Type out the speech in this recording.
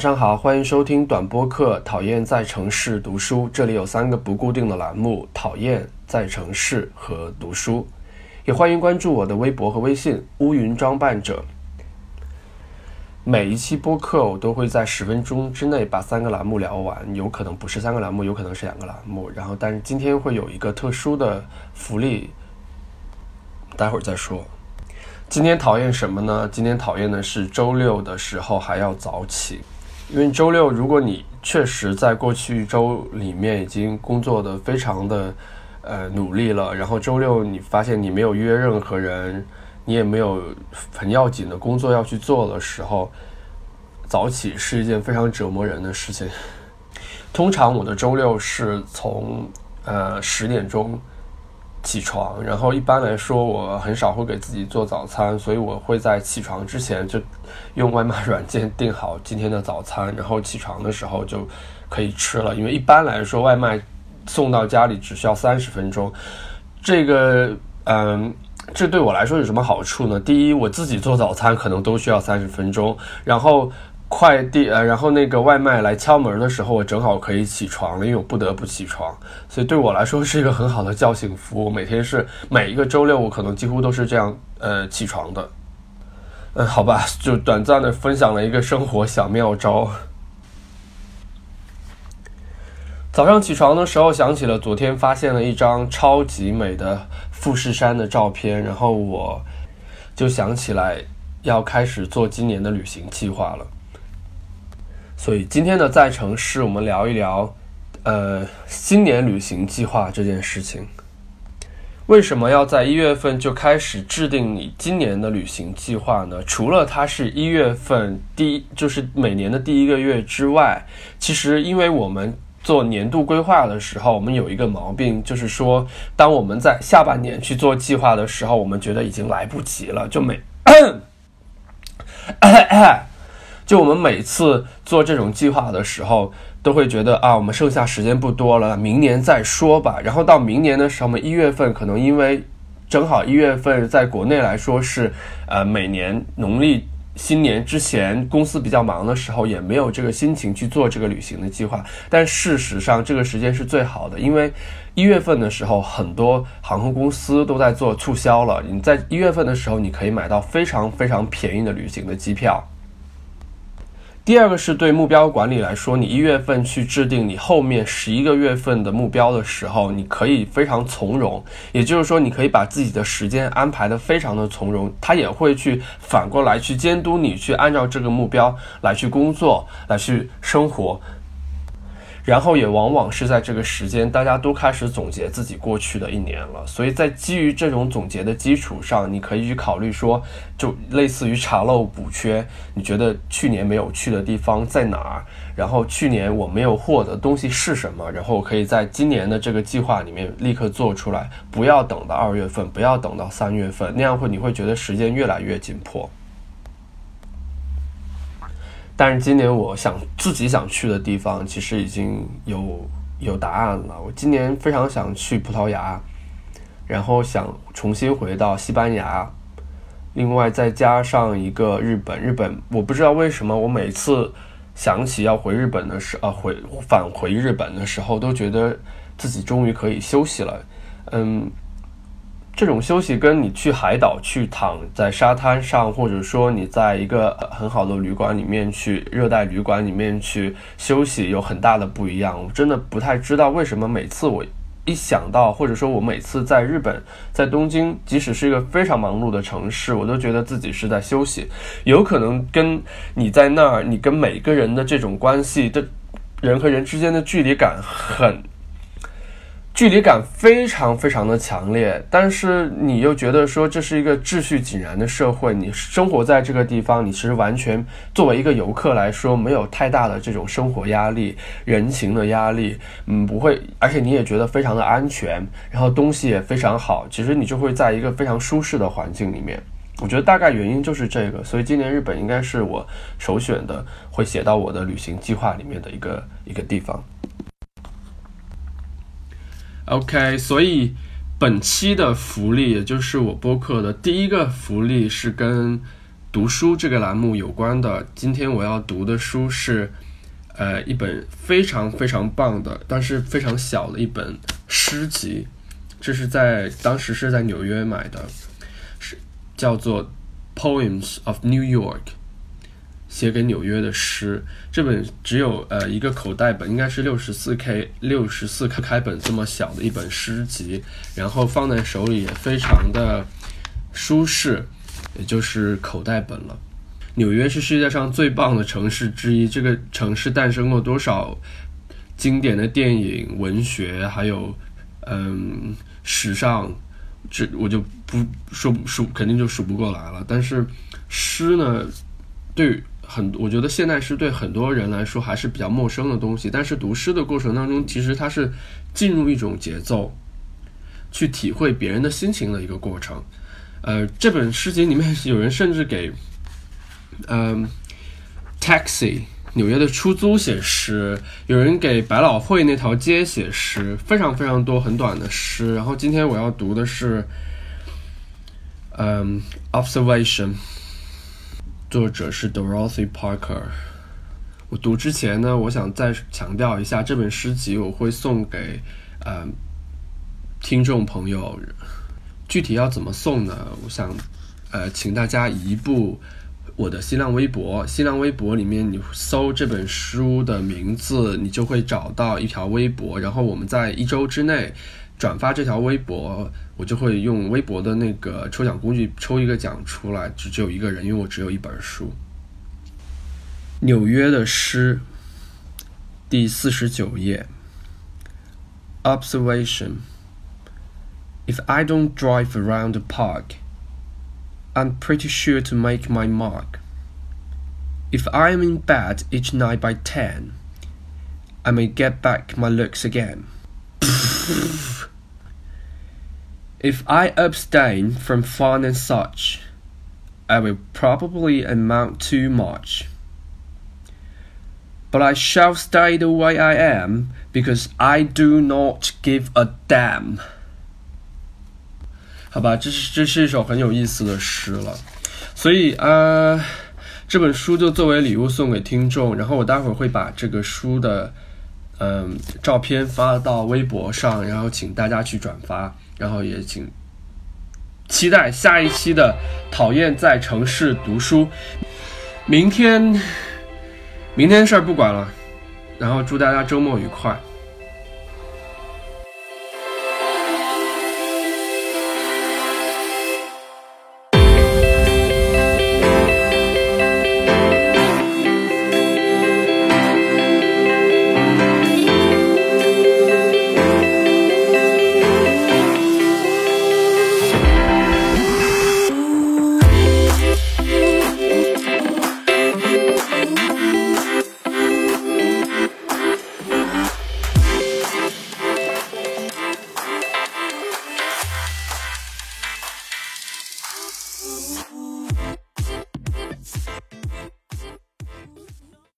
晚上好，欢迎收听短播客。讨厌在城市读书，这里有三个不固定的栏目：讨厌在城市和读书。也欢迎关注我的微博和微信“乌云装扮者”。每一期播客我都会在十分钟之内把三个栏目聊完，有可能不是三个栏目，有可能是两个栏目。然后，但是今天会有一个特殊的福利，待会儿再说。今天讨厌什么呢？今天讨厌的是周六的时候还要早起，因为周六如果你确实在过去一周里面已经工作的非常的呃努力了，然后周六你发现你没有约任何人，你也没有很要紧的工作要去做的时候，早起是一件非常折磨人的事情。通常我的周六是从呃十点钟。起床，然后一般来说我很少会给自己做早餐，所以我会在起床之前就用外卖软件订好今天的早餐，然后起床的时候就可以吃了。因为一般来说外卖送到家里只需要三十分钟。这个，嗯，这对我来说有什么好处呢？第一，我自己做早餐可能都需要三十分钟，然后。快递呃，然后那个外卖来敲门的时候，我正好可以起床了，因为我不得不起床，所以对我来说是一个很好的叫醒服务。每天是每一个周六，我可能几乎都是这样呃起床的。嗯，好吧，就短暂的分享了一个生活小妙招。早上起床的时候，想起了昨天发现了一张超级美的富士山的照片，然后我就想起来要开始做今年的旅行计划了。所以今天的在城市，我们聊一聊，呃，新年旅行计划这件事情。为什么要在一月份就开始制定你今年的旅行计划呢？除了它是一月份第一，就是每年的第一个月之外，其实因为我们做年度规划的时候，我们有一个毛病，就是说，当我们在下半年去做计划的时候，我们觉得已经来不及了，就每咳咳。就我们每次做这种计划的时候，都会觉得啊，我们剩下时间不多了，明年再说吧。然后到明年的时候，我们一月份可能因为正好一月份在国内来说是呃每年农历新年之前，公司比较忙的时候，也没有这个心情去做这个旅行的计划。但事实上，这个时间是最好的，因为一月份的时候，很多航空公司都在做促销了。你在一月份的时候，你可以买到非常非常便宜的旅行的机票。第二个是对目标管理来说，你一月份去制定你后面十一个月份的目标的时候，你可以非常从容，也就是说，你可以把自己的时间安排的非常的从容，他也会去反过来去监督你去按照这个目标来去工作，来去生活。然后也往往是在这个时间，大家都开始总结自己过去的一年了。所以在基于这种总结的基础上，你可以去考虑说，就类似于查漏补缺。你觉得去年没有去的地方在哪儿？然后去年我没有获得东西是什么？然后我可以在今年的这个计划里面立刻做出来，不要等到二月份，不要等到三月份，那样会你会觉得时间越来越紧迫。但是今年我想自己想去的地方，其实已经有有答案了。我今年非常想去葡萄牙，然后想重新回到西班牙，另外再加上一个日本。日本我不知道为什么，我每次想起要回日本的时，呃，回返回日本的时候，都觉得自己终于可以休息了。嗯。这种休息跟你去海岛去躺在沙滩上，或者说你在一个很好的旅馆里面去热带旅馆里面去休息，有很大的不一样。我真的不太知道为什么每次我一想到，或者说我每次在日本，在东京，即使是一个非常忙碌的城市，我都觉得自己是在休息。有可能跟你在那儿，你跟每个人的这种关系的人和人之间的距离感很。距离感非常非常的强烈，但是你又觉得说这是一个秩序井然的社会，你生活在这个地方，你其实完全作为一个游客来说，没有太大的这种生活压力、人情的压力，嗯，不会，而且你也觉得非常的安全，然后东西也非常好，其实你就会在一个非常舒适的环境里面。我觉得大概原因就是这个，所以今年日本应该是我首选的，会写到我的旅行计划里面的一个一个地方。OK，所以本期的福利，也就是我播客的第一个福利，是跟读书这个栏目有关的。今天我要读的书是，呃，一本非常非常棒的，但是非常小的一本诗集。这是在当时是在纽约买的，是叫做《Poems of New York》，写给纽约的诗。这本只有呃一个口袋本，应该是六十四 K 六十四克开本这么小的一本诗集，然后放在手里也非常的舒适，也就是口袋本了。纽约是世界上最棒的城市之一，这个城市诞生过多少经典的电影、文学，还有嗯。史上，这我就不说数，肯定就数不过来了。但是诗呢，对很，我觉得现代诗对很多人来说还是比较陌生的东西。但是读诗的过程当中，其实它是进入一种节奏，去体会别人的心情的一个过程。呃，这本诗集里面有人甚至给，嗯，taxi。纽约的出租写诗，有人给百老汇那条街写诗，非常非常多很短的诗。然后今天我要读的是，嗯，Observation，作者是 Dorothy Parker。我读之前呢，我想再强调一下，这本诗集我会送给呃听众朋友。具体要怎么送呢？我想呃，请大家移步。我的新浪微博，新浪微博里面你搜这本书的名字，你就会找到一条微博。然后我们在一周之内转发这条微博，我就会用微博的那个抽奖工具抽一个奖出来，只只有一个人，因为我只有一本书。纽约的诗，第四十九页。Observation: If I don't drive around the park. I'm pretty sure to make my mark. If I am in bed each night by ten, I may get back my looks again. if I abstain from fun and such, I will probably amount to much. But I shall stay the way I am because I do not give a damn. 好吧，这是这是一首很有意思的诗了，所以呃，这本书就作为礼物送给听众。然后我待会儿会把这个书的嗯照片发到微博上，然后请大家去转发， 然后也请期待下一期的讨厌在城市读书。明天明天事儿不管了，然后祝大家周末愉快。